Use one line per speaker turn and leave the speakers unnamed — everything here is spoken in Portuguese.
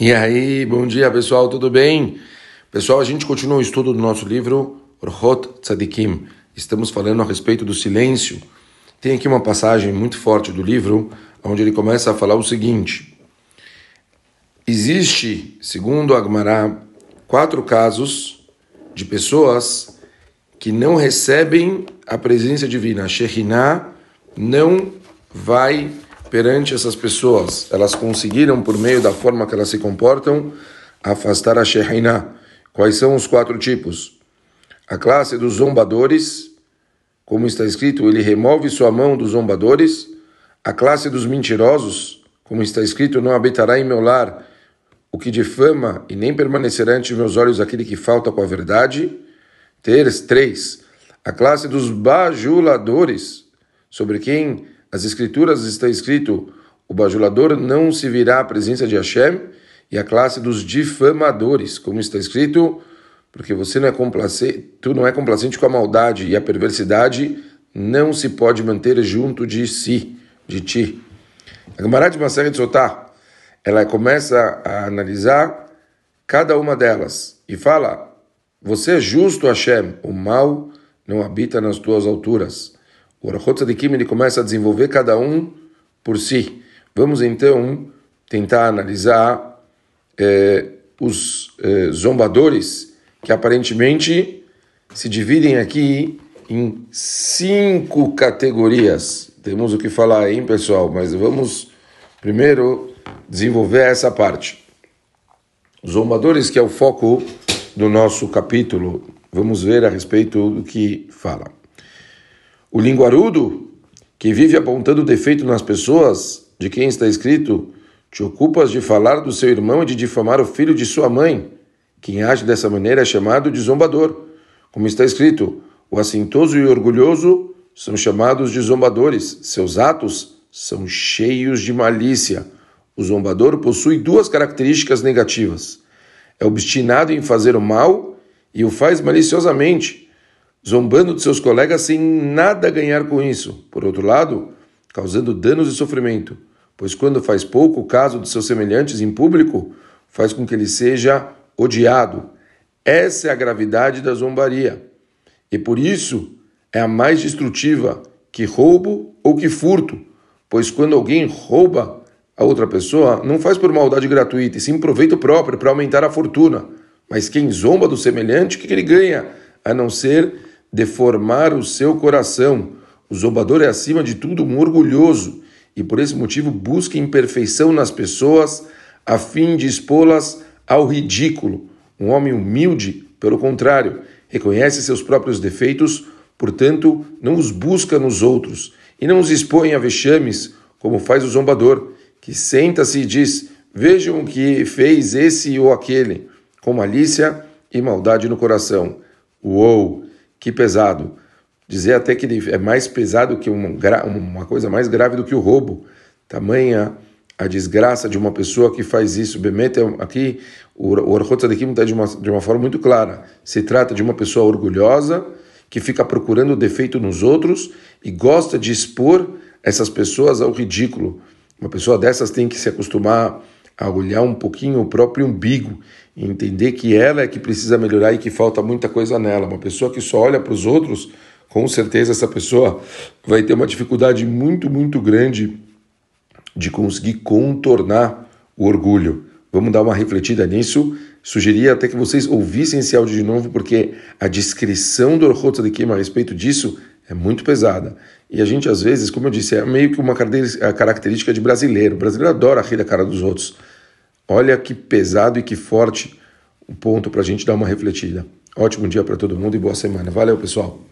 E aí, bom dia pessoal, tudo bem? Pessoal, a gente continua o estudo do nosso livro Orhot Tzadikim. Estamos falando a respeito do silêncio. Tem aqui uma passagem muito forte do livro, onde ele começa a falar o seguinte: Existe, segundo Agmará, quatro casos de pessoas que não recebem a presença divina. A Shekhinah não vai perante essas pessoas. Elas conseguiram, por meio da forma que elas se comportam, afastar a Shekhinah. Quais são os quatro tipos? A classe dos zombadores, como está escrito, ele remove sua mão dos zombadores. A classe dos mentirosos, como está escrito, não habitará em meu lar o que difama e nem permanecerá ante meus olhos aquele que falta com a verdade. Três, a classe dos bajuladores, sobre quem as escrituras está escrito: o bajulador não se virá à presença de Hashem, e a classe dos difamadores, como está escrito, porque você não é complacente, tu não é complacente com a maldade e a perversidade não se pode manter junto de si, de ti. A Gemara de Maseret Sotah, ela começa a analisar cada uma delas e fala: Você é justo, Hashem, o mal não habita nas tuas alturas. O Orachot Tzadikim ele começa a desenvolver cada um por si. Vamos então tentar analisar eh, os eh, zombadores que aparentemente se dividem aqui em cinco categorias. Temos o que falar, hein, pessoal? Mas vamos primeiro desenvolver essa parte. Os zombadores, que é o foco do nosso capítulo, vamos ver a respeito do que fala. O linguarudo, que vive apontando defeito nas pessoas, de quem está escrito: Te ocupas de falar do seu irmão e de difamar o filho de sua mãe. Quem age dessa maneira é chamado de zombador. Como está escrito: O assintoso e orgulhoso são chamados de zombadores. Seus atos são cheios de malícia. O zombador possui duas características negativas: é obstinado em fazer o mal e o faz maliciosamente zombando de seus colegas sem nada ganhar com isso. Por outro lado, causando danos e sofrimento, pois quando faz pouco caso de seus semelhantes em público, faz com que ele seja odiado. Essa é a gravidade da zombaria. E por isso é a mais destrutiva que roubo ou que furto, pois quando alguém rouba a outra pessoa, não faz por maldade gratuita, e sim proveito próprio para aumentar a fortuna. Mas quem zomba do semelhante, o que ele ganha? A não ser deformar o seu coração. O zombador é, acima de tudo, um orgulhoso e, por esse motivo, busca imperfeição nas pessoas a fim de expô-las ao ridículo. Um homem humilde, pelo contrário, reconhece seus próprios defeitos, portanto, não os busca nos outros e não os expõe a vexames, como faz o zombador, que senta-se e diz: Vejam o que fez esse ou aquele, com malícia e maldade no coração. Uou! Que pesado. Dizer até que ele é mais pesado que uma, uma coisa mais grave do que o roubo. Tamanha a desgraça de uma pessoa que faz isso. Bemete, aqui o Orchot Tzadikim está de uma, de uma forma muito clara. Se trata de uma pessoa orgulhosa que fica procurando defeito nos outros e gosta de expor essas pessoas ao ridículo. Uma pessoa dessas tem que se acostumar a olhar um pouquinho o próprio umbigo entender que ela é que precisa melhorar e que falta muita coisa nela. Uma pessoa que só olha para os outros, com certeza essa pessoa vai ter uma dificuldade muito, muito grande de conseguir contornar o orgulho. Vamos dar uma refletida nisso. Sugeria até que vocês ouvissem esse áudio de novo, porque a descrição do Orhot de Kima a respeito disso é muito pesada. E a gente, às vezes, como eu disse, é meio que uma característica de brasileiro. O brasileiro adora rir da cara dos outros. Olha que pesado e que forte o ponto para a gente dar uma refletida. Ótimo dia para todo mundo e boa semana. Valeu, pessoal.